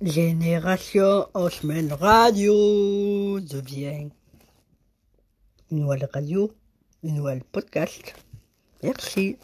Génération en radio devient une nouvelle radio, une nouvelle podcast. Merci.